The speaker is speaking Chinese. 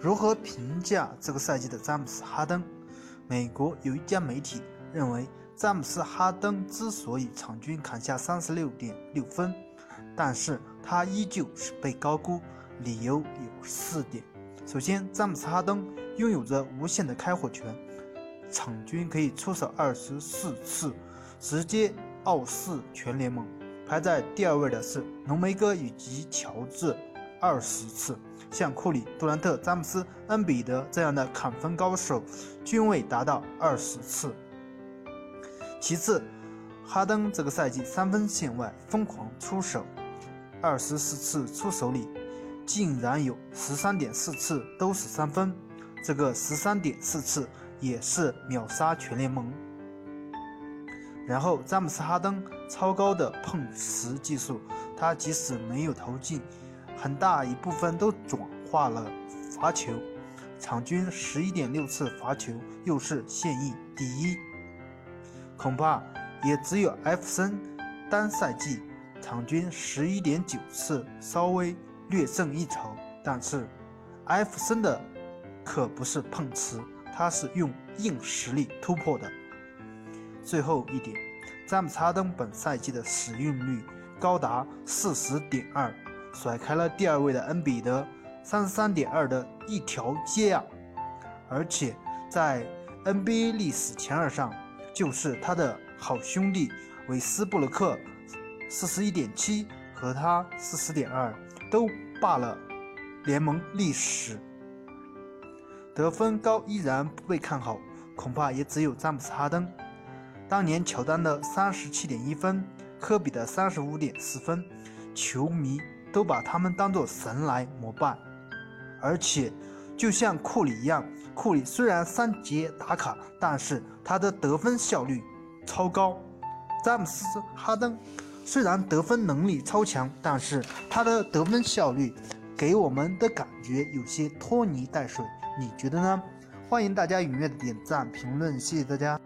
如何评价这个赛季的詹姆斯·哈登？美国有一家媒体认为，詹姆斯·哈登之所以场均砍下三十六点六分，但是他依旧是被高估，理由有四点。首先，詹姆斯·哈登拥有着无限的开火权，场均可以出手二十四次，直接傲视全联盟。排在第二位的是浓眉哥以及乔治。二十次，像库里、杜兰特、詹姆斯、恩比德这样的砍分高手，均未达到二十次。其次，哈登这个赛季三分线外疯狂出手，二十四次出手里，竟然有十三点四次都是三分，这个十三点四次也是秒杀全联盟。然后，詹姆斯哈登超高的碰瓷技术，他即使没有投进。很大一部分都转化了罚球，场均十一点六次罚球，又是现役第一。恐怕也只有艾弗森单赛季场均十一点九次，稍微略胜一筹。但是艾弗森的可不是碰瓷，他是用硬实力突破的。最后一点，詹姆斯哈登本赛季的使用率高达四十点二。甩开了第二位的恩比德，三十三点二的一条街啊！而且在 NBA 历史前二上，就是他的好兄弟韦斯布鲁克，四十一点七和他四十点二都霸了联盟历史。得分高依然不被看好，恐怕也只有詹姆斯哈登。当年乔丹的三十七点一分，科比的三十五点四分，球迷。都把他们当作神来膜拜，而且就像库里一样，库里虽然三节打卡，但是他的得分效率超高。詹姆斯·哈登虽然得分能力超强，但是他的得分效率给我们的感觉有些拖泥带水。你觉得呢？欢迎大家踊跃的点赞评论，谢谢大家。